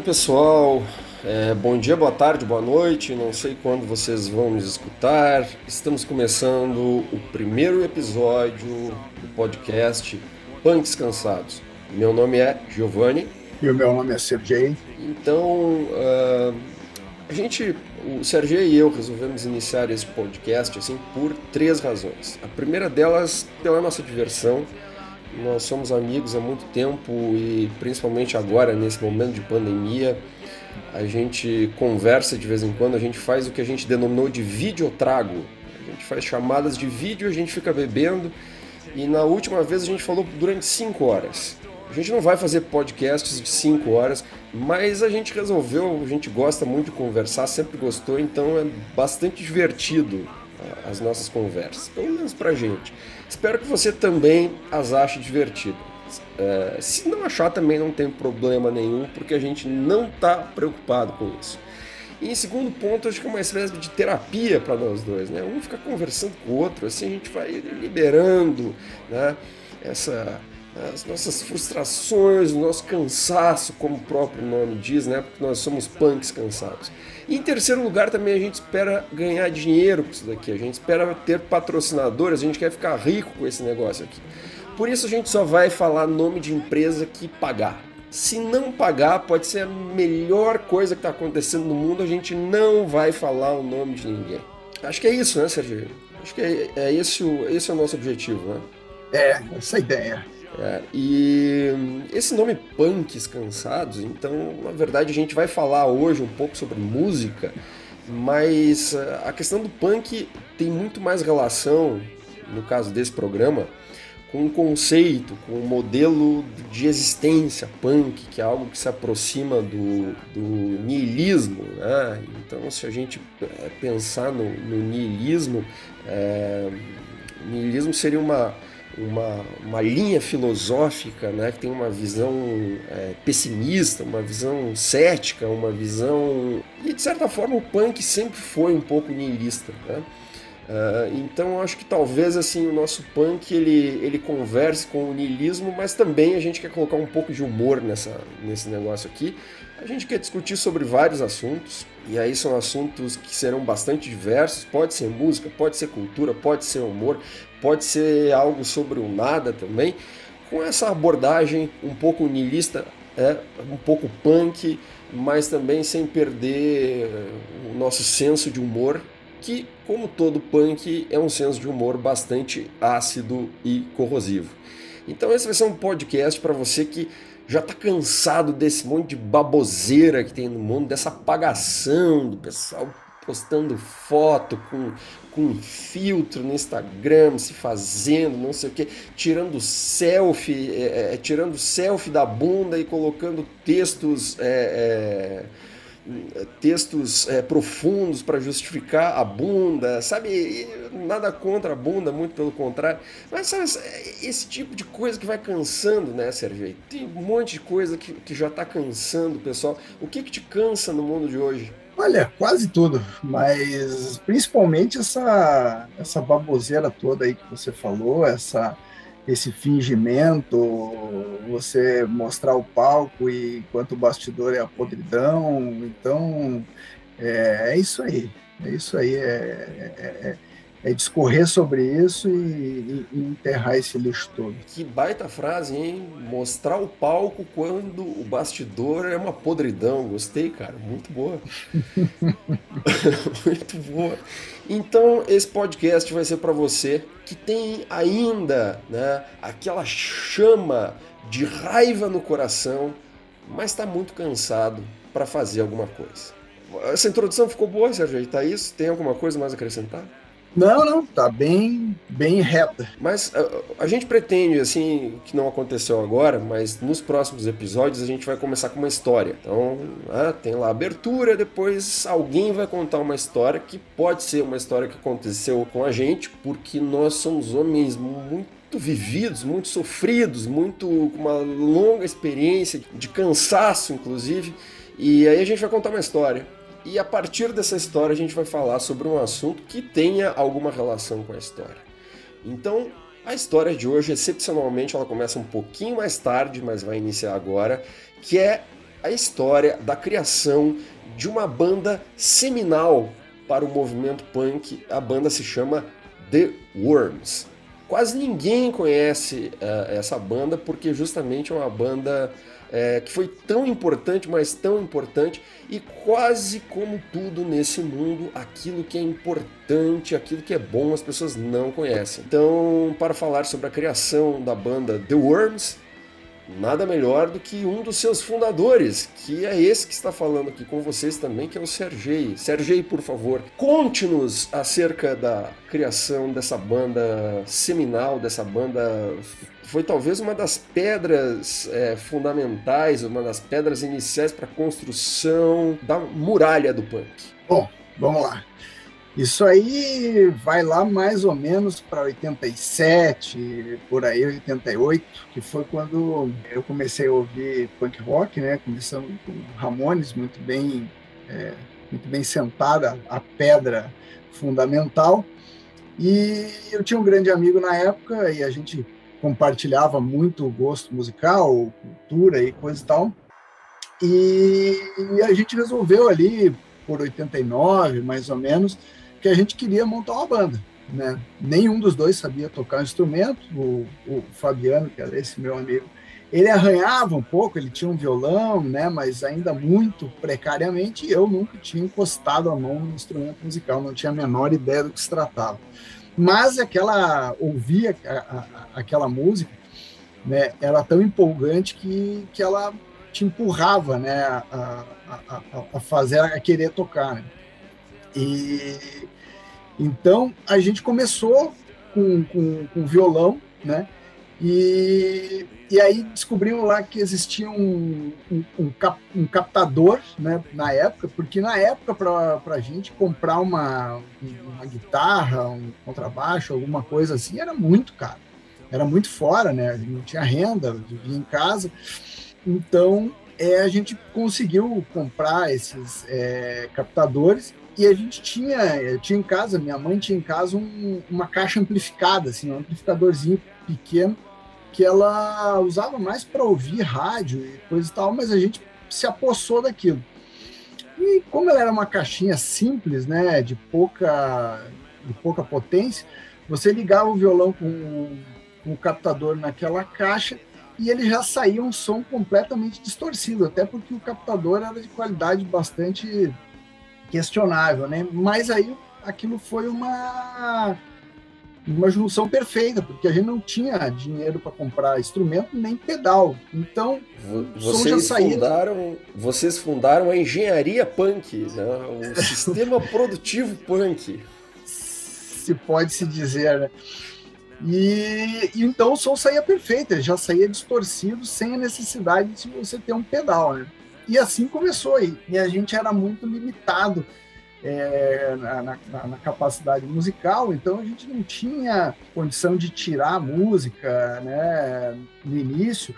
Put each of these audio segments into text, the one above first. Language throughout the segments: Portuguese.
Então, pessoal, é, bom dia, boa tarde, boa noite. Não sei quando vocês vão nos escutar. Estamos começando o primeiro episódio do podcast Punks Cansados. Meu nome é Giovanni. E o meu nome é Sergei. Então, uh, a gente, o Sergei e eu resolvemos iniciar esse podcast assim por três razões. A primeira delas, pela nossa diversão. Nós somos amigos há muito tempo e principalmente agora, nesse momento de pandemia, a gente conversa de vez em quando, a gente faz o que a gente denominou de videotrago. A gente faz chamadas de vídeo, a gente fica bebendo e na última vez a gente falou durante 5 horas. A gente não vai fazer podcasts de 5 horas, mas a gente resolveu, a gente gosta muito de conversar, sempre gostou, então é bastante divertido ah, as nossas conversas, pelo menos pra gente. Espero que você também as ache divertidas. É, se não achar também não tem problema nenhum, porque a gente não está preocupado com isso. E em segundo ponto, acho que é uma espécie de terapia para nós dois, né? Um fica conversando com o outro, assim a gente vai liberando, né? Essa, as nossas frustrações, o nosso cansaço, como o próprio nome diz, né? Porque nós somos punks cansados. E em terceiro lugar, também a gente espera ganhar dinheiro com isso daqui, a gente espera ter patrocinadores, a gente quer ficar rico com esse negócio aqui. Por isso a gente só vai falar nome de empresa que pagar. Se não pagar, pode ser a melhor coisa que está acontecendo no mundo, a gente não vai falar o nome de ninguém. Acho que é isso, né, Sergio? Acho que é, é esse, o, esse é o nosso objetivo, né? É, essa é ideia. É, e esse nome Punks Cansados, então, na verdade, a gente vai falar hoje um pouco sobre música, mas eh, a questão do punk tem muito mais relação, no caso desse programa, com um conceito, com um modelo de existência punk, que é algo que se aproxima do, do niilismo. Né? Então, se a gente é, pensar no, no niilismo, é, niilismo seria uma, uma, uma linha filosófica né, que tem uma visão é, pessimista, uma visão cética, uma visão. E de certa forma o punk sempre foi um pouco niilista. Né? Uh, então acho que talvez assim o nosso punk ele, ele converse com o niilismo, mas também a gente quer colocar um pouco de humor nessa, nesse negócio aqui. A gente quer discutir sobre vários assuntos, e aí são assuntos que serão bastante diversos. Pode ser música, pode ser cultura, pode ser humor, pode ser algo sobre o nada também, com essa abordagem um pouco niilista, é, um pouco punk, mas também sem perder o nosso senso de humor que, como todo punk, é um senso de humor bastante ácido e corrosivo. Então esse vai ser um podcast para você que já está cansado desse monte de baboseira que tem no mundo, dessa apagação do pessoal postando foto com, com filtro no Instagram, se fazendo, não sei o que, tirando selfie, é, é, tirando selfie da bunda e colocando textos é, é textos é, profundos para justificar a bunda, sabe? Nada contra a bunda, muito pelo contrário. Mas sabe, esse tipo de coisa que vai cansando, né, Sérgio? Tem um monte de coisa que, que já está cansando o pessoal. O que, que te cansa no mundo de hoje? Olha, quase tudo, mas principalmente essa, essa baboseira toda aí que você falou, essa esse fingimento, você mostrar o palco e enquanto o bastidor é a podridão. Então, é, é isso aí. É isso aí. É, é, é, discorrer sobre isso e, e, e, enterrar esse lixo todo. Que baita frase, hein? Mostrar o palco quando o bastidor é uma podridão. Gostei, cara. Muito boa. Muito boa. Então, esse podcast vai ser para você que tem ainda né, aquela chama de raiva no coração, mas está muito cansado para fazer alguma coisa. Essa introdução ficou boa, Sérgio? Tá isso? Tem alguma coisa mais a acrescentar? Não, não, tá bem, bem reta. Mas a, a, gente pretende, assim, que não aconteceu agora, mas nos próximos episódios a gente vai começar com uma história. Então, ah, tem lá abertura, depois alguém vai contar uma história que pode ser uma história que aconteceu com a gente, porque nós somos homens muito vividos, muito sofridos, muito com uma longa experiência de cansaço, inclusive. E aí a gente vai contar uma história. E a partir dessa história a gente vai falar sobre um assunto que tenha alguma relação com a história. Então, a história de hoje, excepcionalmente, ela começa um pouquinho mais tarde, mas vai iniciar agora, que é a história da criação de uma banda seminal para o movimento punk. A banda se chama The Worms. Quase ninguém conhece uh, essa banda porque justamente é uma banda é, que foi tão importante, mas tão importante, e quase como tudo nesse mundo, aquilo que é importante, aquilo que é bom, as pessoas não conhecem. Então, para falar sobre a criação da banda The Worms, nada melhor do que um dos seus fundadores, que é esse que está falando aqui com vocês também, que é o Sergei. Sergei, por favor, conte-nos acerca da criação dessa banda seminal, dessa banda foi talvez uma das pedras é, fundamentais, uma das pedras iniciais para a construção da muralha do punk. Bom, vamos lá. Isso aí vai lá mais ou menos para 87, por aí 88, que foi quando eu comecei a ouvir punk rock, né? Começando com Ramones, muito bem, é, muito bem sentada a pedra fundamental. E eu tinha um grande amigo na época e a gente compartilhava muito gosto musical, cultura e coisa e tal. E a gente resolveu ali por 89, mais ou menos, que a gente queria montar uma banda. Né? Nenhum dos dois sabia tocar um instrumento. O, o, Fabiano, que era esse meu amigo, ele arranhava um pouco, ele tinha um violão, né? mas ainda muito precariamente, e eu nunca tinha encostado a mão no instrumento musical, não tinha a menor ideia do que se tratava. Mas aquela, ouvir a, a, aquela música, né, era tão empolgante que, que ela te empurrava né, a, a, a fazer, a querer tocar. Né? E então a gente começou com, com, com violão, né? E, e aí descobrimos lá que existia um, um, um, cap, um captador né, na época, porque na época para a gente comprar uma, uma guitarra, um contrabaixo, alguma coisa assim, era muito caro. Era muito fora, né? Não tinha renda, vivia em casa. Então é, a gente conseguiu comprar esses é, captadores e a gente tinha, eu tinha em casa, minha mãe tinha em casa um, uma caixa amplificada, assim, um amplificadorzinho pequeno, que ela usava mais para ouvir rádio e coisa e tal, mas a gente se apossou daquilo. E como ela era uma caixinha simples, né, de pouca, de pouca potência, você ligava o violão com, com o captador naquela caixa e ele já saía um som completamente distorcido, até porque o captador era de qualidade bastante questionável, né? Mas aí aquilo foi uma uma junção perfeita, porque a gente não tinha dinheiro para comprar instrumento nem pedal. Então, vocês fundaram, vocês fundaram a engenharia punk, né? o sistema produtivo punk. Se pode se dizer, né? E, e, então o som saía perfeito, ele já saía distorcido sem a necessidade de você ter um pedal, né? E assim começou aí. E a gente era muito limitado é, na, na, na, capacidade musical, então a gente não tinha condição de tirar a música né, no início.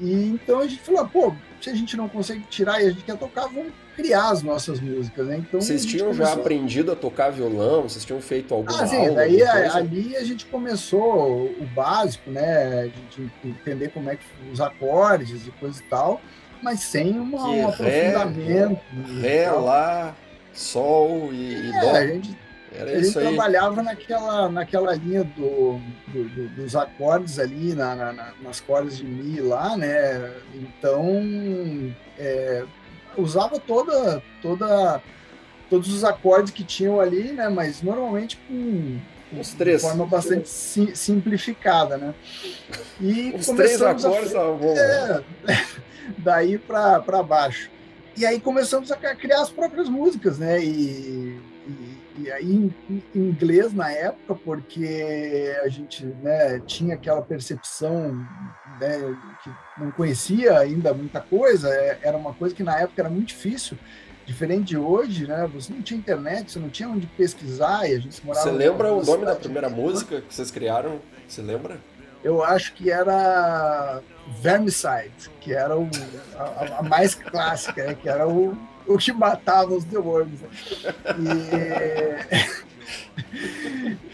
E então a gente falou, pô, se a gente não consegue tirar e a gente quer tocar, vamos criar as nossas músicas, né? Então vocês tinham começou... já aprendido a tocar violão? Vocês tinham feito alguma ah, sim, aula? Daí a, ali a gente começou o básico, né? A gente entender como é que os acordes e coisa e tal mas sem uma, um aprofundamento. Ré, lá, sol e, é, e dó. A gente, a gente trabalhava naquela, naquela linha do, do, do dos acordes ali, na, na, nas cordas de Mi lá, né? Então, é, usava toda, toda, todos os acordes que tinham ali, né? Mas normalmente com os três. De forma bastante sim, simplificada, né? E Os três acordes a... bom. É, daí para baixo. E aí começamos a criar as próprias músicas, né? E, e, e aí em, em, inglês na época, porque a gente né, tinha aquela percepção né, que não conhecia ainda muita coisa, é, era uma coisa que na época era muito difícil diferente de hoje, né? Você não tinha internet, você não tinha onde pesquisar e a gente morava. Você lembra o nome da primeira música que vocês criaram? Você lembra? Eu acho que era Vermicide, que era o, a, a, mais clássica, né? que era o, o que matava os The Worms. E,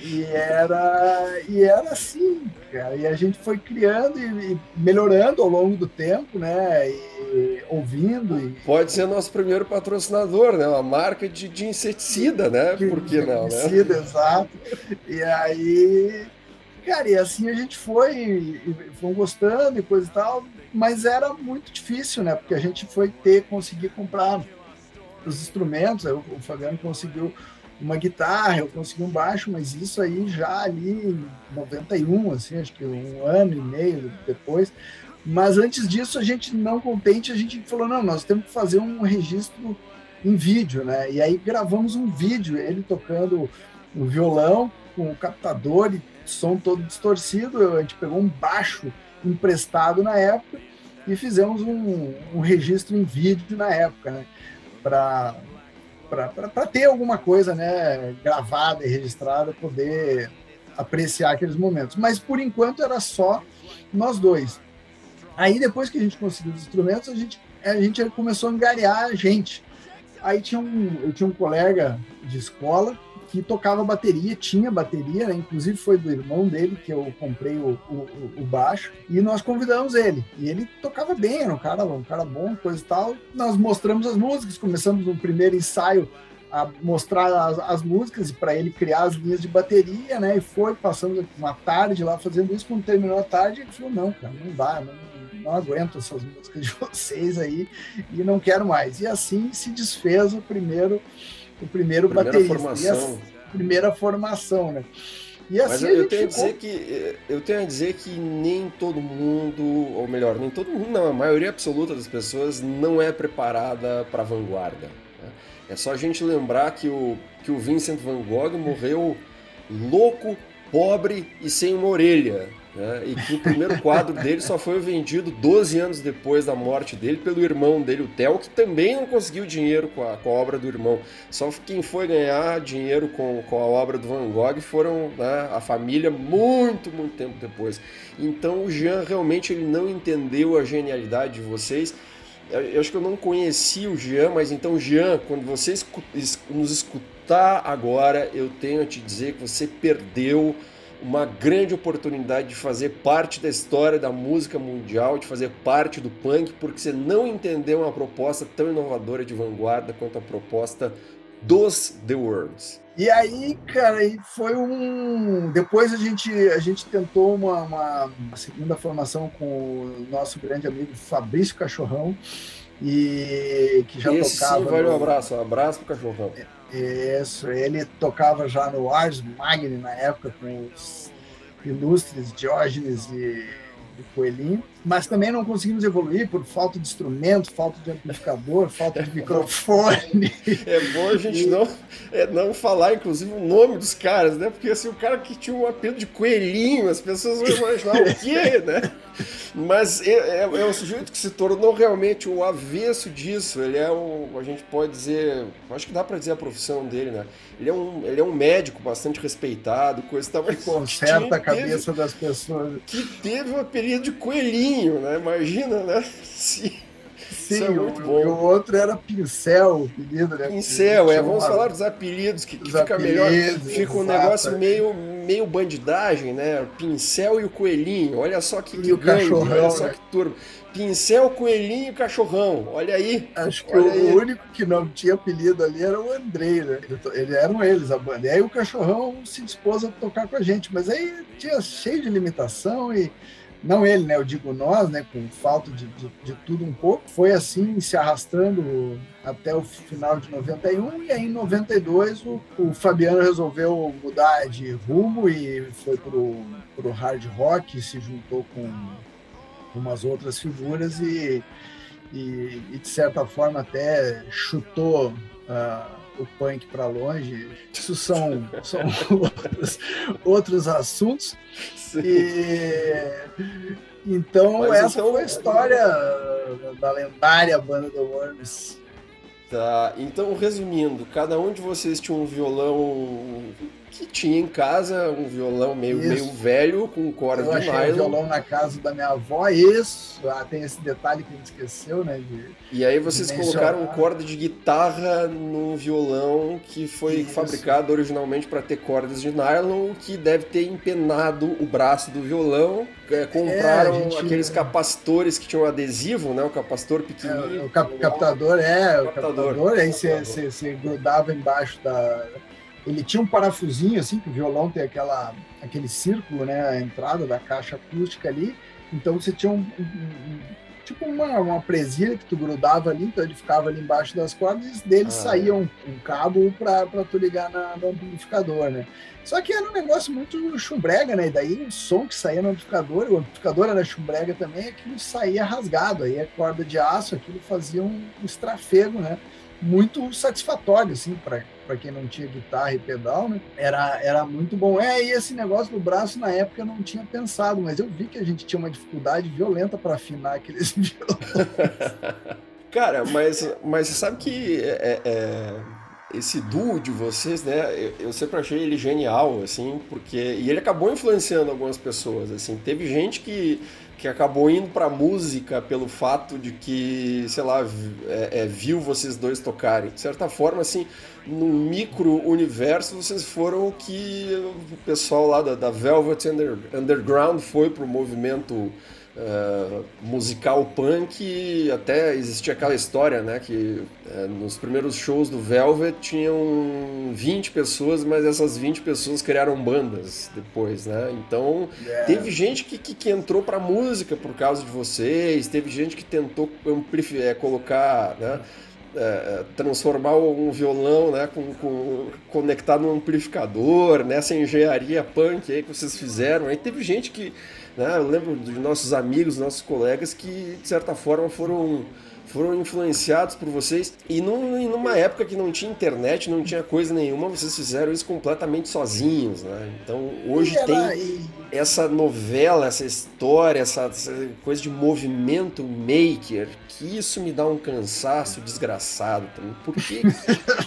e, era, e era assim, cara. E a gente foi criando e, e melhorando ao longo do tempo, né? E, ouvindo. E... Pode ser nosso primeiro patrocinador, né? Uma marca de, de inseticida, né? Por que não, né? Inseticida, exato. E aí, cara, e assim a gente foi, e, foi gostando e coisa e tal, mas era muito difícil, né? Porque a gente foi ter, conseguir comprar os instrumentos, o Fabiano conseguiu uma guitarra, eu consegui um baixo, mas isso aí já ali em 91, assim, acho que um ano e meio depois. Mas antes disso, a gente não contente, a gente falou, não, nós temos que fazer um registro em vídeo, né? E aí gravamos um vídeo, ele tocando o violão com o captador e som todo distorcido, a gente pegou um baixo emprestado na época e fizemos um, um registro em vídeo na época, né? Para para ter alguma coisa né, gravada e registrada, poder apreciar aqueles momentos. Mas por enquanto era só nós dois. Aí depois que a gente conseguiu os instrumentos, a gente, a gente começou a angariar a gente. Aí tinha um, eu tinha um colega de escola que tocava bateria, tinha bateria, né? inclusive foi do irmão dele que eu comprei o, o, o, baixo, e nós convidamos ele. E ele tocava bem, era um cara, um cara bom, coisa e tal. Nós mostramos as músicas, começamos um primeiro ensaio a mostrar as, as músicas para ele criar as linhas de bateria, né? E foi, passamos uma tarde lá fazendo isso. Quando terminou a tarde, ele falou: Não, cara, não dá, não, não aguento essas músicas de vocês aí e não quero mais. E assim se desfez o primeiro o primeiro primeira baterista. Formação. a primeira formação, né? E assim Mas eu, tenho a dizer que eu tenho a dizer que nem todo mundo, ou melhor, nem todo mundo, não, a maioria absoluta das pessoas não é preparada para a vanguarda. Né? É só a gente lembrar que o, que o Vincent Van Gogh morreu louco, pobre e sem uma orelha. Né? E que o primeiro quadro dele só foi vendido 12 anos depois da morte dele pelo irmão dele, o Theo, que também não conseguiu dinheiro com a, com a obra do irmão. Só quem foi ganhar dinheiro com, com a obra do Van Gogh foram né, a família muito, muito tempo depois. Então o Jean realmente ele não entendeu a genialidade de vocês. Eu, acho que eu não conheci o Jean, mas então, Jean, quando você nos escutar agora, eu tenho a te dizer que você perdeu uma grande oportunidade de fazer parte da história da música mundial, de fazer parte do punk, porque você não entendeu uma proposta tão inovadora de vanguarda quanto a proposta dos The Worms. E aí, cara, foi um. Depois a gente, a gente tentou uma, uma, segunda formação com o nosso grande amigo Fabrício Cachorrão, e que já Esse tocava. Sim, vale um abraço, um abraço pro Cachorrão. Isso, ele tocava já no Ars Magni na época com os ilustres Diógenes e, e Coelhinho, mas também não conseguimos evoluir por falta de instrumento, falta de amplificador, falta de microfone. É bom a gente não, é, não falar, inclusive, o nome dos caras, né? Porque assim, o cara que tinha um apelo de coelhinho, as pessoas vão imaginar o quê, né? Mas é, é, é, um sujeito que se tornou realmente o avesso disso. Ele é um, a gente pode dizer, acho que dá para dizer a profissão dele, né? Ele é um, ele é um médico bastante respeitado, coisa tal. Que conserta a cabeça teve, das pessoas. Que teve o apelido de coelhinho, né? Imagina, né? Sim. Sim, é muito bom. E o outro era pincel, o apelido, né? Pincel, é. Vamos falar dos apelidos, que, que fica apelidos, melhor. Fica um negócio meio, meio bandidagem, né? Pincel e o coelhinho. Olha só que, que gangue, olha só né? que turma. Pincel, coelhinho e cachorrão. Olha aí. Acho que o aí. único que não tinha apelido ali era o Andrei, né? Eles eram eles, a banda. E aí o cachorrão se dispôs a tocar com a gente, mas aí tinha cheio de limitação e não ele, né? Eu digo nós, né? Com falta de, de, de, tudo um pouco. Foi assim se arrastando até o final de 91 e aí em 92 o, o Fabiano resolveu mudar de rumo e foi pro, pro hard rock, se juntou com umas outras figuras e, e, e de certa forma até chutou uh, o punk para longe. Isso são, são outros, outros assuntos. E, então, Mas essa então... foi a história da lendária banda The Worms. Tá, então resumindo, cada um de vocês tinha um violão que tinha em casa um violão meio, meio velho com corda eu de achei nylon. um violão na casa da minha avó, isso. Ah, tem esse detalhe que a gente esqueceu, né? De, e aí vocês colocaram corda de guitarra num violão que foi Isso. fabricado originalmente para ter cordas de nylon, que deve ter empenado o braço do violão. É, compraram a gente- aqueles capacitores que tinham adesivo, né? O capacitor É, pequenininho. o cap- captador, é, o Captador. captador, aí você grudava embaixo da. Ele tinha um parafusinho, assim, que o violão tem aquela, aquele círculo, né? A entrada da caixa acústica ali. Então você tinha um. um- um- tipo uma, uma presilha que tu grudava ali, então ele ficava ali embaixo das cordas e dele Ah, saía um, um cabo para tu ligar na, no amplificador, né? Só que era um negócio muito chumbrega, né? E daí o som que saía no amplificador, o amplificador era chumbrega também, aquilo saía rasgado. Aí a corda de aço, aquilo fazia um estrafego, né? Muito satisfatório, assim, para quem não tinha guitarra e pedal, né? Era, era muito bom. É, e esse negócio do braço, na época, eu não tinha pensado, mas eu vi que a gente tinha uma dificuldade violenta para afinar aqueles violões. Cara, mas, mas você sabe que é- é- esse duo de vocês, né? Eu, eu sempre achei ele genial, assim, porque. E ele acabou influenciando algumas pessoas, assim. Teve gente que, que acabou indo pra música pelo fato de que, sei lá, é, é, viu vocês dois tocarem. De certa forma, assim, num micro-universo, vocês foram o que o pessoal lá da, da Velvet Under- Underground foi pro movimento eh, musical punk até existia aquela história, né, que eh, nos primeiros shows do Velvet tinham 20 pessoas, mas essas 20 pessoas criaram bandas depois, né? Então, É. teve gente que, que, que entrou pra música por causa de vocês, teve gente que tentou amplifi- eh, colocar, né, transformar um violão, né, com, com conectar num amplificador, nessa engenharia punk aí que vocês fizeram. Aí teve gente que né? Eu lembro de nossos amigos, nossos colegas que, de certa forma, foram, foram influenciados por vocês. E num, numa época que não tinha internet, não tinha coisa nenhuma, vocês fizeram isso completamente sozinhos. Né? Então, hoje E tem e- essa novela, essa história, essa, essa coisa de movimento maker, que isso me dá um cansaço desgraçado também. Por que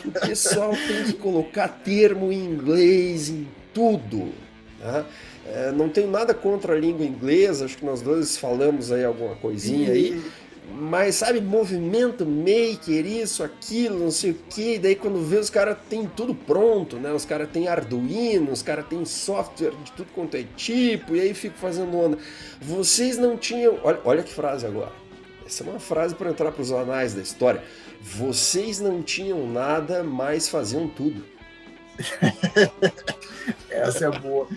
o pessoal tem que colocar termo em inglês em tudo? né? É, não tenho nada contra a língua inglesa, acho que nós dois falamos aí alguma coisinha aí. Mas, sabe, movimento maker, isso, aquilo, não sei o que. Daí quando vê, os caras têm tudo pronto, né? Os caras têm Arduino, os caras têm software de tudo quanto é tipo, e aí fico fazendo onda. Vocês não tinham. Olha, olha que frase agora. Essa é uma frase para entrar para os anais da história. Vocês não tinham nada, mas faziam tudo. Essa é boa.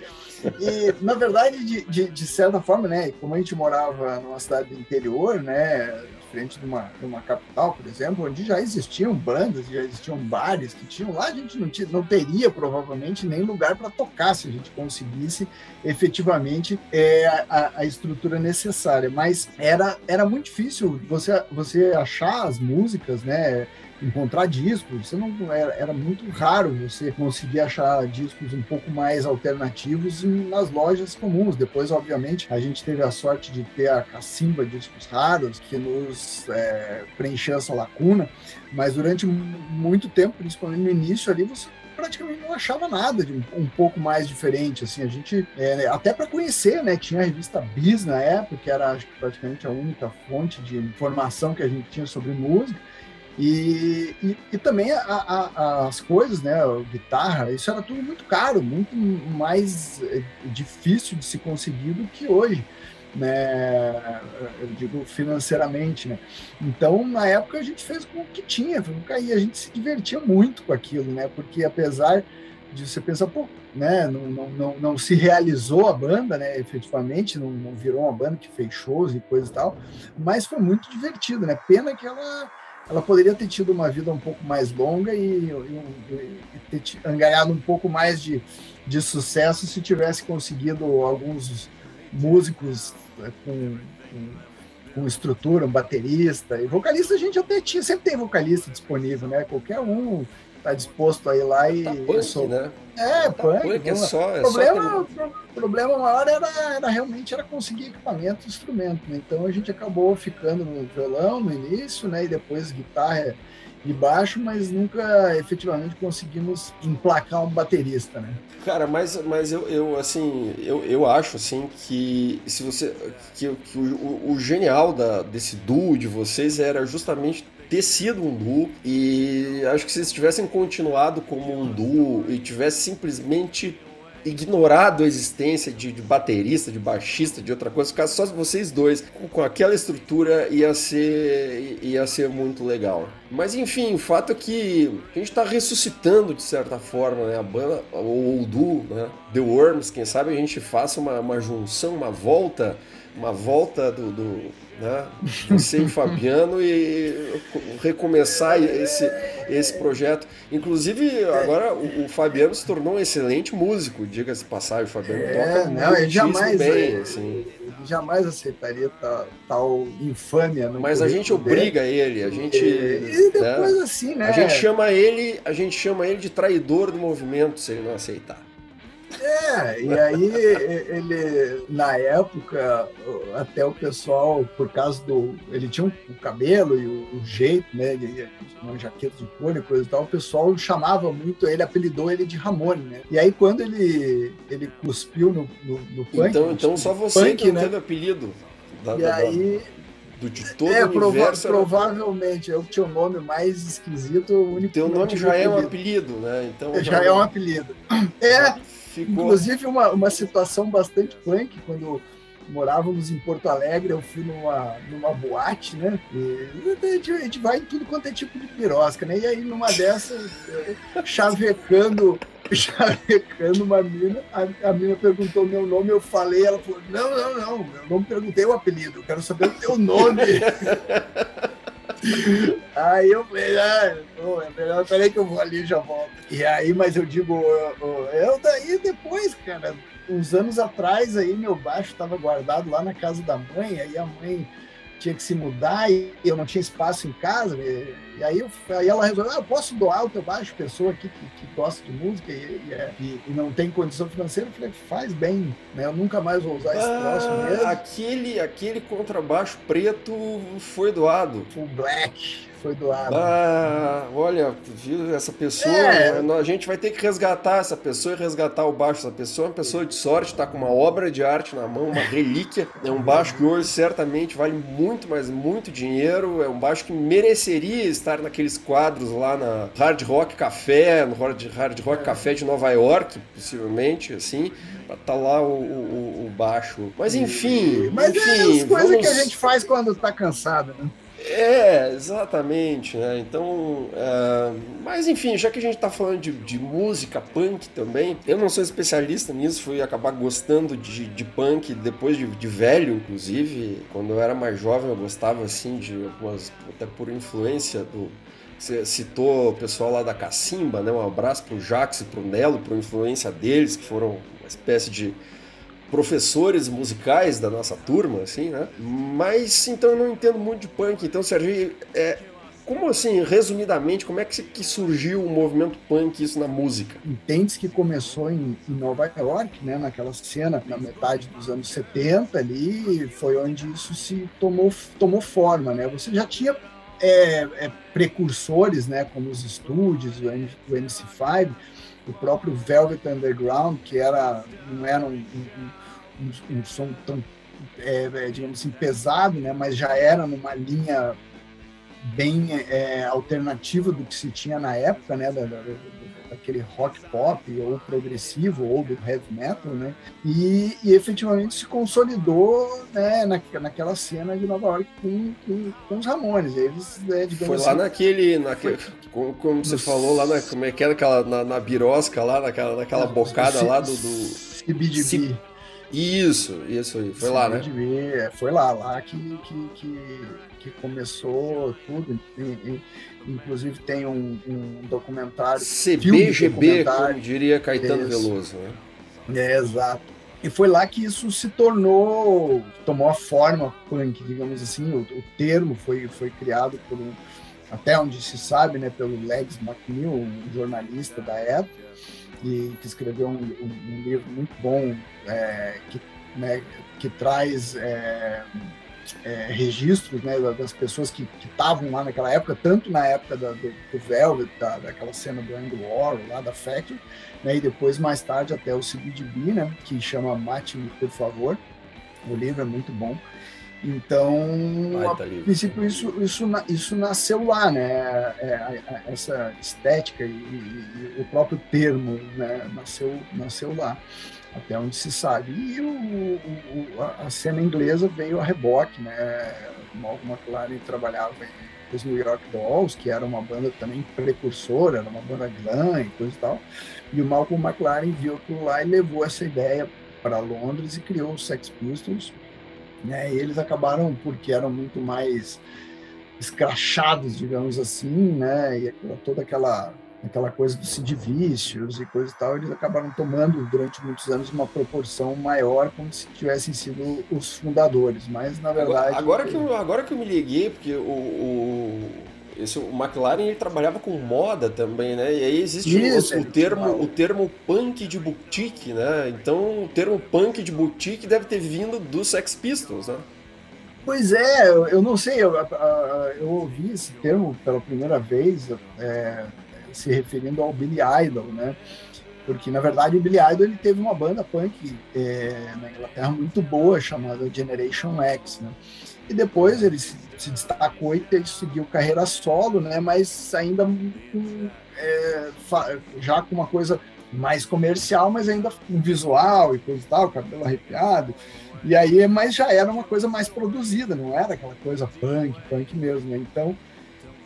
E, na verdade, de, de, de certa forma, né, como a gente morava numa cidade do interior, né, diferente de uma, de uma capital, por exemplo, onde já existiam bandas, já existiam bares que tinham lá, a gente não, tinha, não teria provavelmente nem lugar para tocar se a gente conseguisse efetivamente é, a, a estrutura necessária. Mas era, era muito difícil você, você achar as músicas, né? Encontrar discos, você não era, era, muito raro você conseguir achar discos um pouco mais alternativos nas lojas comuns. Depois, obviamente, a gente teve a sorte de ter a cacimba de discos raros que nos é, preencheu essa lacuna, mas durante muito tempo, principalmente no início ali, você praticamente não achava nada de um, pouco mais diferente assim a gente é, até para conhecer né tinha a revista Bis na época que era acho que praticamente a única fonte de informação que a gente tinha sobre música e, e, e, também a, a, as coisas, né, a guitarra, isso era tudo muito caro, muito mais difícil de se conseguir do que hoje, né, eu digo financeiramente, né. Então, na época, a gente fez com o que tinha, e a gente se divertia muito com aquilo, né, porque apesar de você pensar, pô, né, não, não, não, não se realizou a banda, né, efetivamente, não, não virou uma banda que fez shows e coisa e tal, mas foi muito divertido, né, pena que ela ela poderia ter tido uma vida um pouco mais longa e, e, e ter angariado um pouco mais de, de sucesso se tivesse conseguido alguns músicos né, com, com, com, estrutura, um baterista e vocalista a gente até tinha, sempre tem vocalista disponível, né? Qualquer um tá disposto a ir lá e... Tá punk, sou... né? É, tá punk. punk é só, é o problema, só o problema maior era, era, realmente era conseguir equipamento e instrumento. Né? Então a gente acabou ficando no violão no início, né? E depois guitarra de baixo, mas nunca efetivamente conseguimos emplacar um baterista, né? Cara, mas, mas eu, eu assim, eu, eu acho assim que se você que, que o, o, genial da, desse duo de vocês era justamente ter sido um duo e acho que se vocês tivessem continuado como um duo e tivesse simplesmente ignorado a existência de, de, baterista, de baixista, de outra coisa, ficar só vocês dois com, com, aquela estrutura ia ser, ia ser muito legal. Mas enfim, o fato é que a gente está ressuscitando de certa forma né, a banda, ou o duo, né, The Worms, quem sabe a gente faça uma, uma junção, uma volta, uma volta do, do né? Você e o Fabiano e recomeçar esse, esse projeto. Inclusive, agora o, o Fabiano se tornou um excelente músico, diga-se passagem. O Fabiano é, toca não, ele jamais, bem. Assim. Ele jamais aceitaria tal, tal infâmia. Mas a gente obriga ele, a gente. E, e depois né? assim, né? A gente chama ele, a gente chama ele de traidor do movimento se ele não aceitar. É, e aí ele, na época, até o pessoal, por causa do. Ele tinha o cabelo e o, o jeito, né? Ele, uma jaqueta de couro e coisa e tal, o pessoal chamava muito ele, apelidou ele de Ramone, né? E aí quando ele, ele cuspiu no, no, no punk. Então, então só você punk, que não né? teve apelido. Da, e da, aí. Do, de todo é, o universo. Prova provavelmente, eu tinha o nome mais esquisito, o único Teu nome já é um apelido, né? Então, já, já é um apelido. É. Ficou... Inclusive, uma, uma situação bastante punk, quando morávamos em Porto Alegre, eu fui numa, numa boate, né? E a gente, a gente vai em tudo quanto é tipo de pirosca, né? E aí, numa dessas, chavecando, chavecando uma mina, a, a mina perguntou meu nome, eu falei, ela falou, não, não, não, eu não perguntei o apelido, eu quero saber o teu nome. Aí eu falei, ah, é melhor, peraí que eu vou ali e já volto. E aí, mas eu digo, eu daí depois, cara, uns anos atrás aí meu baixo estava guardado lá na casa da mãe, aí a mãe tinha que se mudar e eu não tinha espaço em casa. E, e aí, eu, aí ela resolveu, ah, eu posso doar o teu baixo, pessoa aqui que, que gosta de música e, e, é, e, não tem condição financeira. Eu falei, faz bem, né? Eu nunca mais vou usar esse ah, troço mesmo. Aquele, aquele contrabaixo preto foi doado. Full black foi doado. Ah, olha, viu essa pessoa? É. A gente vai ter que resgatar essa pessoa e resgatar o baixo. Essa pessoa é uma pessoa de sorte, está com uma obra de arte na mão, uma relíquia. É um baixo que hoje certamente vale muito, mas muito dinheiro. É um baixo que mereceria estar naqueles quadros lá na Hard Rock Café, no Hard Rock Café de Nova York, possivelmente, assim. Tá lá o, o, o baixo. Mas enfim. Mas enfim, é as coisas vamos... que a gente faz quando tá cansado, né? É, exatamente, né? Então, é... mas enfim, já que a gente tá falando de, de, música punk também, eu não sou especialista nisso, fui acabar gostando de, de punk depois de, de, velho, inclusive. Quando eu era mais jovem, eu gostava assim de algumas, até por influência do. Você citou o pessoal lá da Cacimba, né? Um abraço pro Jax e pro Nelo, por influência deles, que foram uma espécie de professores musicais da nossa turma, assim, né? Mas então eu não entendo muito de punk. Então, Sérgio, é, como assim, resumidamente, como é que, que surgiu o movimento punk isso na música? Entende que começou em, em, Nova York, né, naquela cena na metade dos anos 70 ali, foi onde isso se tomou, tomou forma, né? Você já tinha é, é, precursores, né, como os estúdios, o, o MC5, o próprio Velvet Underground, que era não era um, um um, um som tão, é, é, digamos assim, pesado, né? mas já era numa linha bem é, alternativa do que se tinha na época, né? Da, da, daquele rock pop ou progressivo ou do heavy metal, né? E, e efetivamente se consolidou né, na, naquela cena de Nova York com, com, com os Ramones. Eles, né, Foi assim, lá naquele, naquele como, como você falou lá na, como é que era aquela na, na birosca lá, naquela, naquela bocada lá do, do... CBGB. Isso, isso aí. Foi Sim, lá, né? É, foi lá, lá que, que, que, que começou tudo. E, e, inclusive tem um, um documentário. CBGB, como diria Caetano isso. Veloso, né? É, exato. E foi lá que isso se tornou, tomou a forma punk, digamos assim, o, o termo foi, foi criado por um, até onde se sabe, né, pelo Legs McNeil, um jornalista da época, que, que escreveu um, um, livro muito bom é, que, né, que traz é, é, registros né, das pessoas que estavam lá naquela época, tanto na época da, do, do, Velvet, da, daquela cena do Andy Warhol, lá da Factory, né, e depois, mais tarde, até o CBGB, né, que chama Mate-me, por favor. O livro é muito bom. Então, a princípio, isso, isso, isso nasceu lá, né? É, essa estética e, e, e, o próprio termo né? nasceu, nasceu lá até onde se sabe. E o, o, a cena inglesa veio a reboque, né? O Malcolm McLaren trabalhava em os New York Dolls, que era uma banda também precursora, era uma banda glam e coisa e tal. E o Malcolm McLaren viu aquilo lá e levou essa ideia para Londres e criou os Sex Pistols. Né? E eles acabaram, porque eram muito mais escrachados, digamos assim, né? E toda aquela aquela coisa do Sid Vicious e coisa e tal, eles acabaram tomando durante muitos anos uma proporção maior como se tivessem sido os fundadores, mas na verdade... Agora, agora que, eu, agora que eu me liguei, porque o, o, esse, o McLaren ele trabalhava com moda também, né? E aí existe Isso, o, o termo, o termo punk de boutique, né? Então o termo punk de boutique deve ter vindo dos Sex Pistols, né? Pois é, eu, eu não sei, eu, eu, ouvi esse termo pela primeira vez, é, se referindo ao Billy Idol, né? Porque, na verdade, o Billy Idol ele teve uma banda punk é, na Inglaterra muito boa, chamada Generation X, né? E depois ele se, se destacou e seguiu carreira solo, né? Mas ainda é, já com uma coisa mais comercial, mas ainda um visual e coisa e tal, cabelo arrepiado. E aí, mas já era uma coisa mais produzida, não era aquela coisa punk, punk mesmo, né? Então,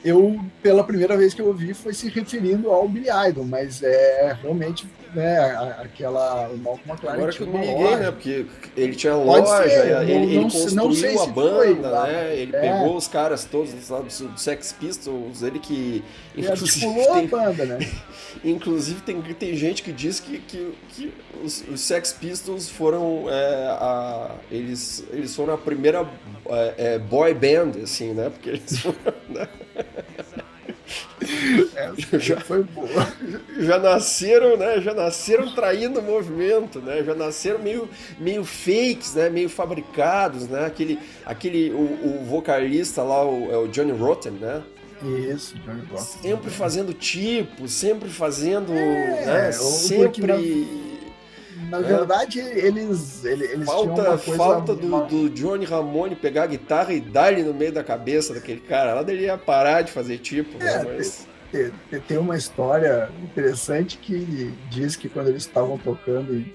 eu, pela primeira vez que eu ouvi, foi se referindo ao Billy Idol, mas é realmente né, aquela. O Malcolm McLaren Agora que eu me liguei, né? Porque ele tinha loja, ele, não, ele construiu não a banda, foi, né? Ele é. pegou os caras todos lá do Sex Pistols, ele que. Inclusive, tem, a banda, né? inclusive tem, tem gente que diz que, que, que os, os Sex Pistols foram. É, a, eles, eles foram a primeira é, é, boy band, assim, né? Porque eles foram. Né? Essa já foi boa. Já nasceram, né? Já nasceram traindo o movimento, né? Já nasceram meio, meio fakes, né? Meio fabricados, né? Aquele, aquele o, o vocalista lá, o, é o Johnny Rotten, né? Isso, Johnny Rotten. Sempre fazendo tipo, sempre fazendo, é, né? Sempre na verdade, é. eles, eles, falta. Falta do, do Johnny Ramone pegar a guitarra e dar-lhe no meio da cabeça daquele cara. Lá ele ia parar de fazer tipo, né, é, né? Mas... Tem, tem uma história interessante que diz que quando eles estavam tocando em,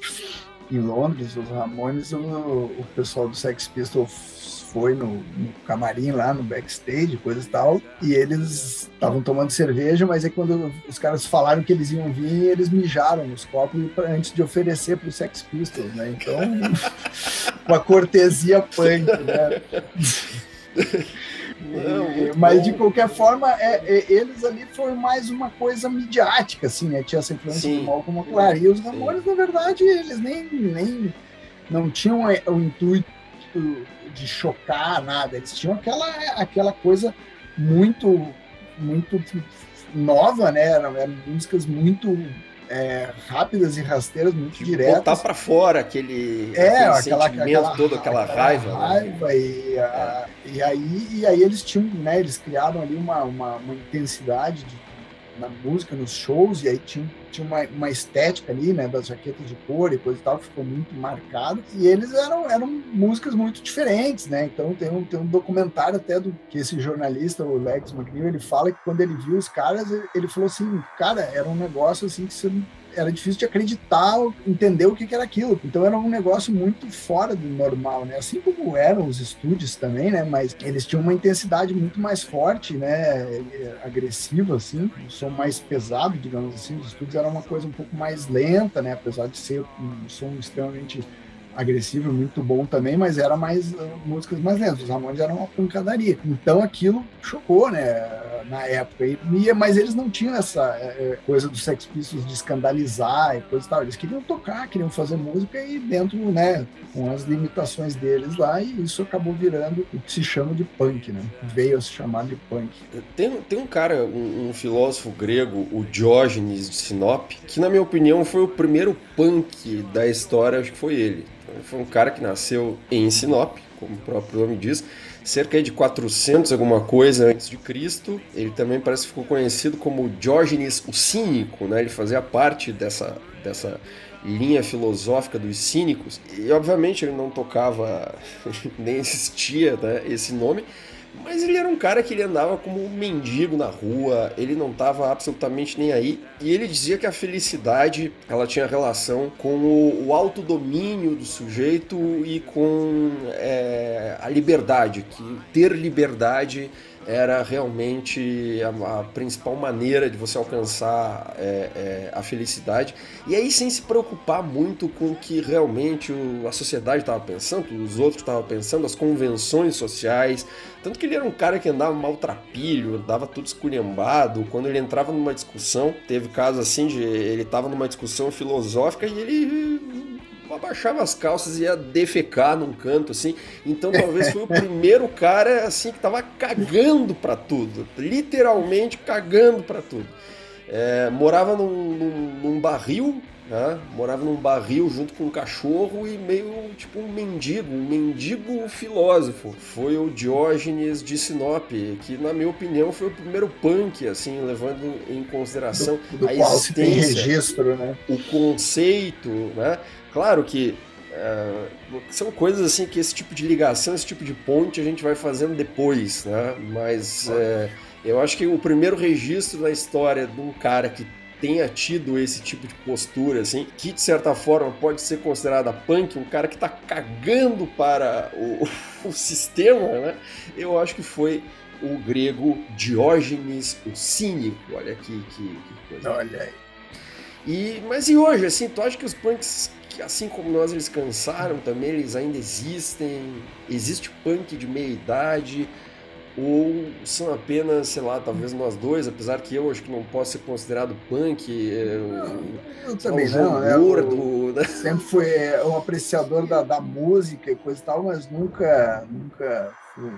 em Londres, os Ramones, o, o pessoal do Sex Pistols foi no, no, camarim lá, no backstage, coisa e tal, e eles estavam tomando cerveja, mas aí quando os caras falaram que eles iam vir, eles mijaram nos copos antes de oferecer para os Sex Pistols, né? Então, uma cortesia punk, né? Não, mas de qualquer forma, é, é, eles ali foi mais uma coisa midiática, assim, né? Tinha essa influência Sim. do Malcolm McLaren. E os Ramones, na verdade, eles nem, nem não tinham o intuito de chocar, nada. Eles tinham aquela, aquela coisa muito, muito nova, né? Eram, eram músicas muito é, rápidas e rasteiras, muito tipo, diretas. Botar para fora aquele, é, aquele aquela, aquela, todo, aquela, aquela raiva. Raiva né? e, a, é. e, aí, e aí eles tinham, né? Eles criaram ali uma, uma, uma intensidade de na música, nos shows, e aí tinha, tinha uma, uma estética ali, né, das jaquetas de cor e coisa e tal, que ficou muito marcado. E eles eram, eram músicas muito diferentes, né? Então tem um, tem um documentário até do que esse jornalista, o Lex McNeil, ele fala que quando ele viu os caras, ele falou assim, cara, era um negócio assim que você era difícil de acreditar, entender o que, que era aquilo. Então era um negócio muito fora do normal, né? Assim como eram os estúdios também, né? Mas eles tinham uma intensidade muito mais forte, né? Agressiva, assim, um som mais pesado, digamos assim. Os estúdios eram uma coisa um pouco mais lenta, né? Apesar de ser um som extremamente agressivo, muito bom também, mas era mais uh, músicas mais lentas. Os Ramones eram uma pancadaria. Então aquilo chocou, né? Na época. E, mas eles não tinham essa é, coisa dos Sex Pistols de escandalizar e coisa e tal. Eles queriam tocar, queriam fazer música e dentro, né? Com as limitações deles lá, e isso acabou virando o que se chama de punk, né? Veio a se chamar de punk. Tem, tem um cara, um, um filósofo grego, o Diógenes de Sinop, que na minha opinião foi o primeiro punk da história, acho que foi ele. Foi um cara que nasceu em Sinop, como o próprio nome diz, cerca de 400 alguma coisa antes de Cristo. Ele também parece que ficou conhecido como Diógenes o Cínico, né? Ele fazia parte dessa, dessa linha filosófica dos cínicos. E obviamente ele não tocava, nem existia né, esse nome, mas ele era um cara que ele andava como um mendigo na rua, ele não estava absolutamente nem aí. E ele dizia que a felicidade ela tinha relação com o, o autodomínio do sujeito e com é, a liberdade, que ter liberdade era realmente a, a, principal maneira de você alcançar é, é, a felicidade. E aí, sem se preocupar muito com o que realmente o, a sociedade estava pensando, os outros estavam pensando, as convenções sociais. Tanto que ele era um cara que andava maltrapilho, andava tudo esculhambado. Quando ele entrava numa discussão, teve caso assim de ele estava numa discussão filosófica e ele abaixava as calças e ia defecar num canto, assim. Então talvez foi o primeiro cara, assim, que tava cagando para tudo. Literalmente cagando para tudo. É, morava num, num, num barril, né? morava num barril junto com um cachorro e meio tipo um mendigo, um mendigo filósofo. Foi o Diógenes de Sinop, que na minha opinião foi o primeiro punk, assim, levando em consideração do, do a existência, registro, né? o conceito, né? Claro que é, são coisas assim que esse tipo de ligação, esse tipo de ponte a gente vai fazendo depois, né? Mas é, eu acho que o primeiro registro na história de um cara que tenha tido esse tipo de postura, assim, que de certa forma pode ser considerada punk, um cara que está cagando para o, o sistema, né? Eu acho que foi o grego Diógenes o Cínico. Olha que, que, que coisa. Olha aí. E, mas e hoje, assim, tu acha que os punks que assim como nós eles cansaram também, eles ainda existem. Existe punk de meia idade ou são apenas, sei lá, talvez nós dois, apesar que eu acho que não posso ser considerado punk, eu, eu também não, né? gordo, né? sempre fui é, um apreciador da, da música e coisa e tal, mas nunca, nunca fui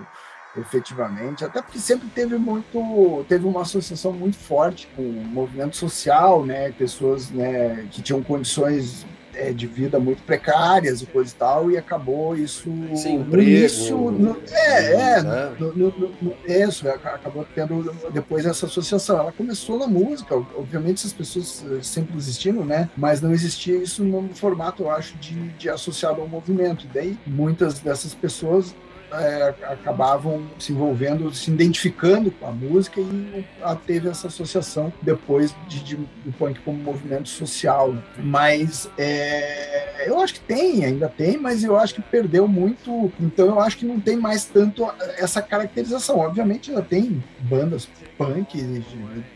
efetivamente, até porque sempre teve muito, teve uma associação muito forte com o movimento social, né, pessoas, né, que tinham condições é, de vida muito precárias e coisa e tal, e acabou isso Sim, no início. No, é, é, né? no, no, no, isso, acabou tendo depois essa associação. Ela começou na música, obviamente essas pessoas eh, sempre existiram, né? Mas não existia isso no formato, eu acho, de, de associado ao movimento. E daí muitas dessas pessoas é, acabavam se envolvendo, se identificando com a música e teve essa associação depois de, de, do punk como movimento social. Mas é, eu acho que tem, ainda tem, mas eu acho que perdeu muito. Então eu acho que não tem mais tanto essa caracterização. Obviamente ainda tem bandas punk,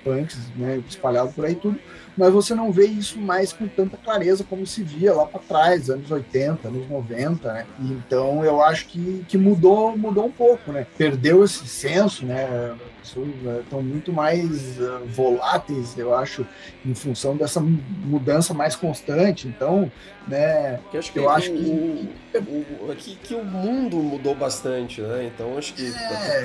punks né, por aí tudo, mas você não vê isso mais com tanta clareza como se via lá para trás, anos 80, anos 90, né? Então eu acho que, que mudou, mudou um pouco, né? Perdeu esse senso, né? estão muito mais uh, voláteis, eu acho, em função dessa mudança mais constante. Então, né, que acho que eu acho que o, o, que, que o mundo mudou bastante, né? Então acho que é...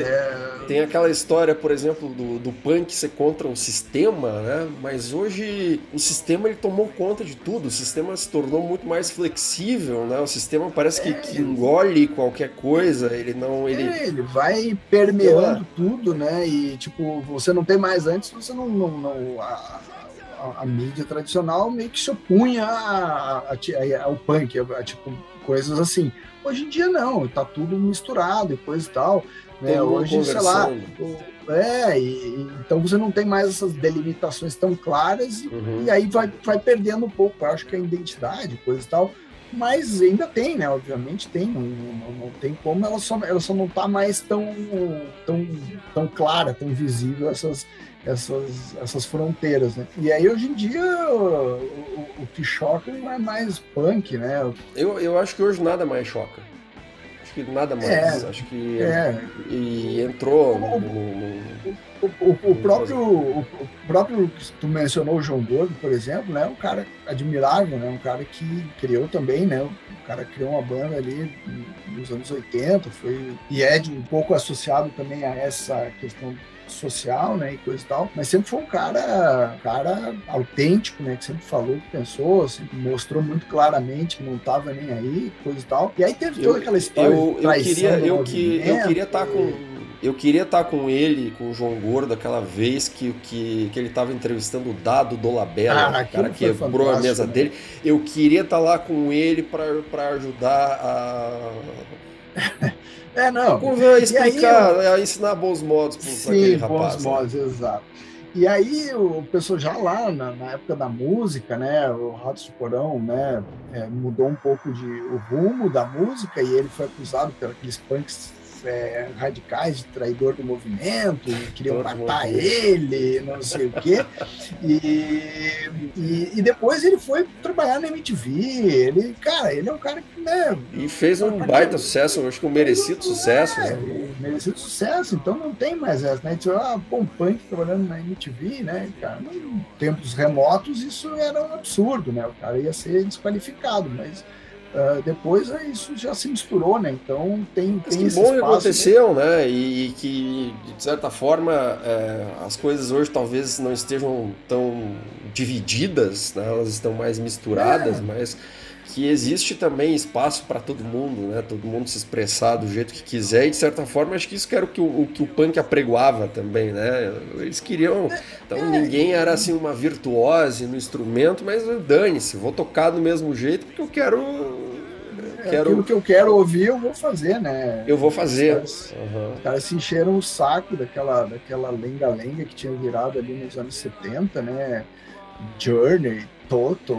tem, tem, aquela história, por exemplo, do, do punk ser contra o sistema, né? Mas hoje o sistema ele tomou conta de tudo. O sistema se tornou muito mais flexível, né? O sistema parece que, é... que engole qualquer coisa. Ele não ele, é, ele vai permeando tudo, né? E tipo você não tem mais antes, você não, não, não a, a, a, mídia tradicional meio que se opunha ao punk, a, tipo, coisas assim. Hoje em dia não, tá tudo misturado e coisa e tal. Né? Hoje, sei lá. É, e, então você não tem mais essas delimitações tão claras uhum. e aí vai, vai perdendo um pouco, eu acho que a identidade, coisa e tal mas ainda tem, né? Obviamente tem, não, não, não, tem como, ela só, ela só não tá mais tão, tão, tão clara, tão visível essas, essas, essas fronteiras, né? E aí hoje em dia o, o, o que choca não é mais punk, né? Eu, eu acho que hoje nada mais choca. Que nada mais. É, acho que é. e entrou no, no, o, o, o, próprio, o, próprio tu mencionou o João Gordo, por exemplo, né? Um cara admirável, né? Um cara que criou também, né? O cara criou uma banda ali nos anos 80, foi e é de, um pouco associado também a essa questão social, né, e coisa e tal, mas sempre foi um cara, cara autêntico, né, que sempre falou o que pensou, sempre mostrou muito claramente que não tava nem aí, coisa e tal. E aí teve toda aquela história eu, eu queria, eu, que, eu queria estar tá com eu queria estar tá com ele, com o João Gordo, aquela vez que, que, que ele estava entrevistando o Dado Dolabella, ah, o cara que quebrou a mesa né? dele. Eu queria estar tá lá com ele para ajudar a. É, não. A explicar, aí, a ensinar bons modos para aquele rapaz. Bons né? modos, exato. E aí o pessoal já lá na, na, época da música, né, o Ratos de Porão, né, é, mudou um pouco de o rumo da música e ele foi acusado por aqueles punks é, radicais de traidor do movimento, queriam matar ele, não sei o quê. E, e, e, depois ele foi trabalhar na MTV. Ele, cara, ele é um cara que. Né, e fez um baita sucesso, acho que um merecido sucesso. É, né? Merecido sucesso, então não tem mais essa, né? Tipo, ah, um punk trabalhando na MTV, né? Cara, em tempos remotos isso era um absurdo, né? O cara ia ser desqualificado, mas Uh, depois é, isso já se misturou, né? Então tem, tem Mas que bom que aconteceu, né? E, e, que, de certa forma, é, as coisas hoje talvez não estejam tão divididas, né? elas estão mais misturadas, é. mas que existe também espaço para todo mundo, né? Todo mundo se expressar do jeito que quiser e de certa forma acho que isso que era o que o, o que o punk apregoava também, né? Eles queriam, então é. ninguém era assim uma virtuose no instrumento, mas dane-se, vou tocar do mesmo jeito porque eu quero é, quero... Aquilo que eu quero ouvir, eu vou fazer, né? Eu vou fazer. Os caras, uhum. os caras se encheram o saco daquela daquela lenga-lenga que tinha virado ali nos anos 70, né? Journey, Toto,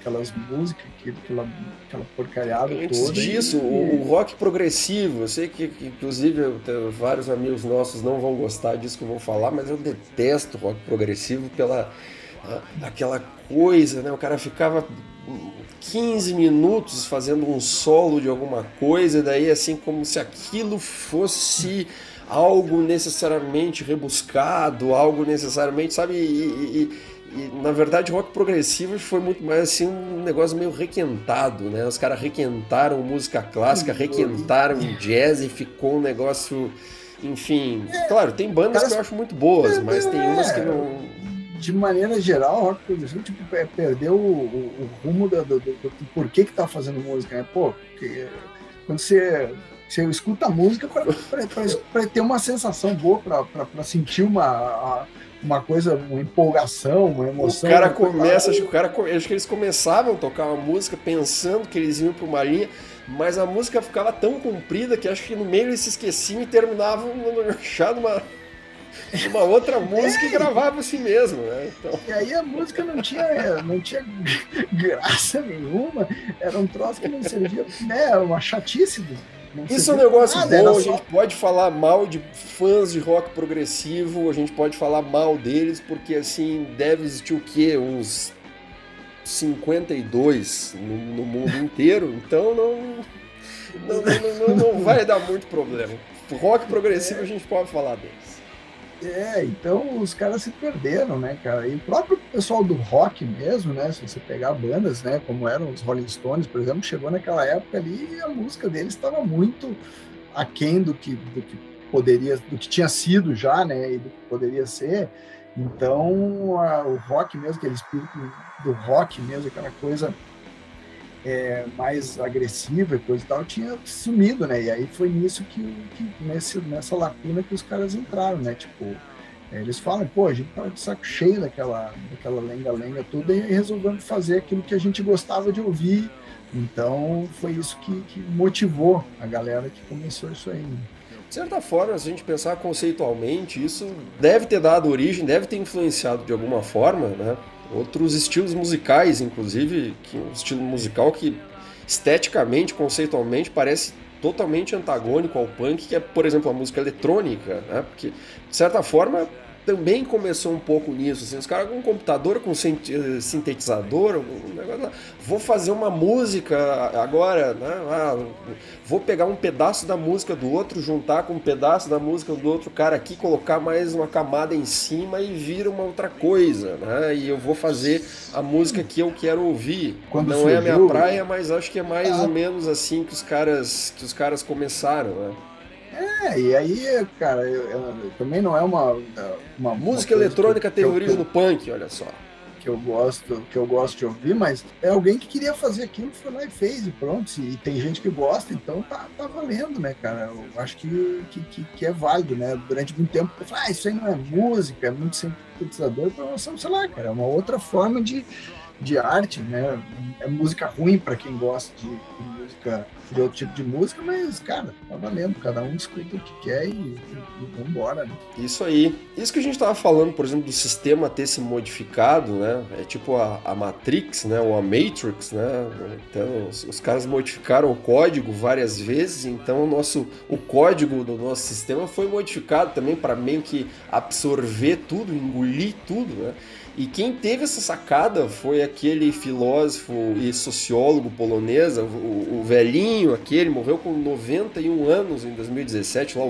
aquelas músicas, aquela, aquela porcariada Antes toda. disso, e... o, rock progressivo, eu sei que, que inclusive vários amigos nossos não vão gostar disso que eu vou falar, mas eu detesto rock progressivo pela aquela coisa, né? O cara ficava 15 minutos fazendo um solo de alguma coisa, daí assim como se aquilo fosse algo necessariamente rebuscado, algo necessariamente, sabe? E, e, e, na verdade, rock progressivo foi muito mais assim um negócio meio requentado, né? Os caras requentaram música clássica, requentaram jazz e ficou um negócio. Enfim, claro, tem bandas que eu acho muito boas, mas tem umas que não de maneira geral, o rock progressivo tipo, é, perdeu o, o, o rumo do, do, do, do, porquê que tá fazendo música, né? Pô, porque quando você, você escuta a música para ter uma sensação boa, para sentir uma, uma coisa, uma empolgação, uma emoção. O cara começa, acho que, o cara, acho que eles começavam a tocar uma música pensando que eles iam para uma linha, mas a música ficava tão comprida que acho que no meio eles se esqueciam e terminavam achando uma uma outra música é, e gravava assim mesmo, né? Então... E aí a música não tinha, não tinha graça nenhuma, era um troço que não servia, né? Uma chatice. Isso é um negócio nada, bom, a gente pode falar mal de fãs de rock progressivo, a gente pode falar mal deles, porque assim, deve existir o quê? Uns 52 no, no mundo inteiro, então não não, não, não, não, vai dar muito problema. Rock progressivo a gente pode falar deles. É, então os caras se perderam, né, cara? E o próprio pessoal do rock mesmo, né? Se você pegar bandas, né, como eram os Rolling Stones, por exemplo, chegou naquela época ali e a música deles estava muito aquém do que, do que poderia, do que tinha sido já, né? E do que poderia ser. Então, a, o rock mesmo, aquele espírito do rock mesmo, aquela coisa é, mais agressiva e coisa e tal, tinha sumido, né? E aí foi nisso que, que nesse, nessa lacuna que os caras entraram, né? Tipo, é, eles falam, pô, a gente tava de saco cheio daquela lenga-lenga toda e resolvemos fazer aquilo que a gente gostava de ouvir. Então foi isso que, que motivou a galera que começou isso aí. Né? De certa forma, se a gente pensar conceitualmente, isso deve ter dado origem, deve ter influenciado de alguma forma, né? Outros estilos musicais, inclusive, que um estilo musical que esteticamente, conceitualmente, parece totalmente antagônico ao punk, que é, por exemplo, a música eletrônica, né? Porque, de certa forma, também começou um pouco nisso. Assim, os caras com um computador, com sintetizador, um negócio, vou fazer uma música agora, né? Ah, vou pegar um pedaço da música do outro, juntar com um pedaço da música do outro cara aqui, colocar mais uma camada em cima e vira uma outra coisa, né? E eu vou fazer a música que eu quero ouvir. Quando Não surgiu... é a minha praia, mas acho que é mais ah. ou menos assim que os caras que os caras começaram, né? É, e aí, cara, eu, eu, também não é uma. uma Música uma eletrônica que, tem que origem no punk, olha só. Que eu gosto, que eu gosto de ouvir, mas é alguém que queria fazer aquilo, foi lá e fez, e pronto. E tem gente que gosta, então tá, tá valendo, né, cara? Eu acho que, que, que, é válido, né? Durante muito tempo eu falei, ah, isso aí não é música, é muito sintetizador, sei lá, cara, é uma outra forma de, de arte, né? É música ruim para quem gosta de, de música de outro tipo de música, mas, cara, tá valendo. Cada um escuta o que quer e, e, e vambora, né? Isso aí. Isso que a gente tava falando, por exemplo, do sistema ter se modificado, né? É tipo a, a Matrix, né? Ou a Matrix, né? Então, os, os, caras modificaram o código várias vezes, então o nosso o código do nosso sistema foi modificado também para meio que absorver tudo, engolir tudo, né? E quem teve essa sacada foi aquele filósofo e sociólogo polonês, o, o velhinho aquele, morreu com 91 anos em 2017, lá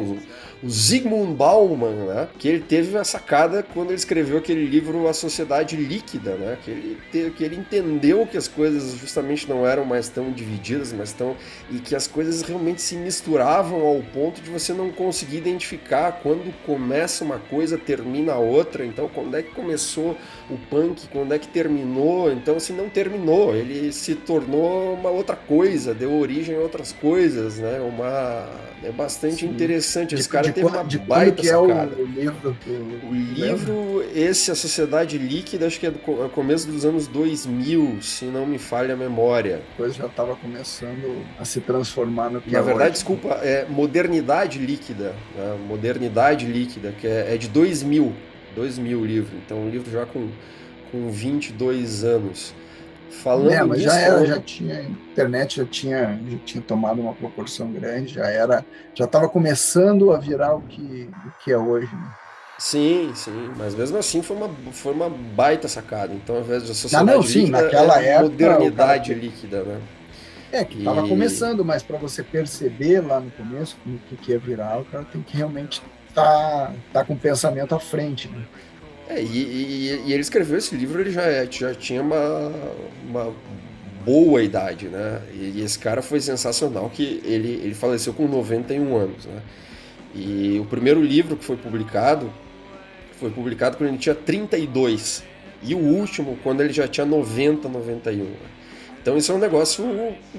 o Zygmunt Bauman, né? Que ele teve a sacada quando ele escreveu aquele livro A Sociedade Líquida, né? Que ele, que ele entendeu que as coisas justamente não eram mais tão divididas, mas tão e que as coisas realmente se misturavam ao ponto de você não conseguir identificar quando começa uma coisa, termina a outra. Então, quando é que começou o punk, quando é que terminou? Então, assim, não terminou, ele se tornou uma outra coisa, deu origem a outras coisas, né? Uma é bastante Sim. interessante. Esse cara de, teve uma de baita que sacada. É o, livro, o livro, esse, A Sociedade Líquida, acho que é do é começo dos anos 2000, se não me falha a memória. Depois já estava começando a se transformar no que Na é verdade, hoje. desculpa, é Modernidade Líquida. Né? Modernidade Líquida, que é, é de 2000. 2000 o livro. Então, um livro já com, com 22 anos. Falando é, mas nisso, já era, já tinha internet já tinha, já tinha tomado uma proporção grande, já era, já estava começando a virar o que, o que é hoje. Né? Sim, sim, mas mesmo assim foi uma, foi uma baita sacada. Então, ao invés de sociedade ah, não, sim, líquida, naquela é época, modernidade cara... líquida, né? É, que estava e... começando, mas para você perceber lá no começo o que, que é virar, o cara tem que realmente estar tá, tá com o pensamento à frente, né? É, e, e, e, ele escreveu esse livro, ele já, já tinha uma, uma boa idade, né? E, esse cara foi sensacional, que ele, ele faleceu com 91 anos, né? E o primeiro livro que foi publicado, foi publicado quando ele tinha 32. E o último, quando ele já tinha 90, 91. Né? Então isso é um negócio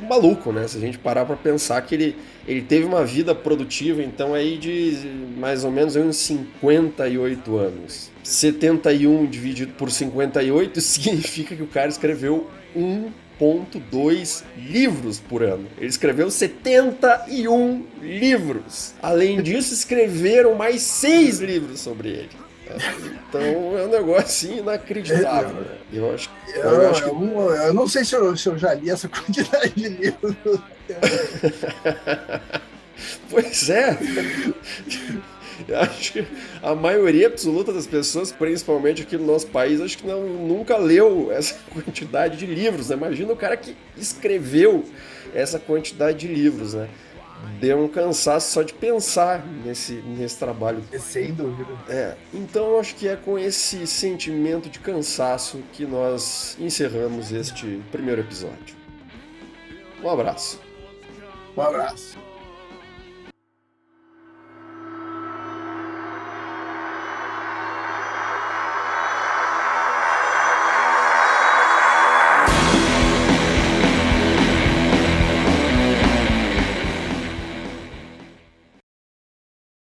maluco, né? Se a gente parar para pensar que ele, ele teve uma vida produtiva, então aí de mais ou menos uns 58 anos. 71 dividido por 58 significa que o cara escreveu 1.2 livros por ano. Ele escreveu 71 livros. Além disso, escreveram mais seis livros sobre ele. Então é um negócio assim inacreditável. Né? Eu acho, eu, eu, acho que... eu, eu, não sei se eu, se eu já li essa quantidade de livros. pois é. Eu acho que a maioria absoluta das pessoas, principalmente aqui no nosso país, acho que não, nunca leu essa quantidade de livros. Né? Imagina o cara que escreveu essa quantidade de livros, né? Deu um cansaço só de pensar nesse, nesse trabalho. Sem dúvida. É, então acho que é com esse sentimento de cansaço que nós encerramos este primeiro episódio. Um abraço. Um abraço.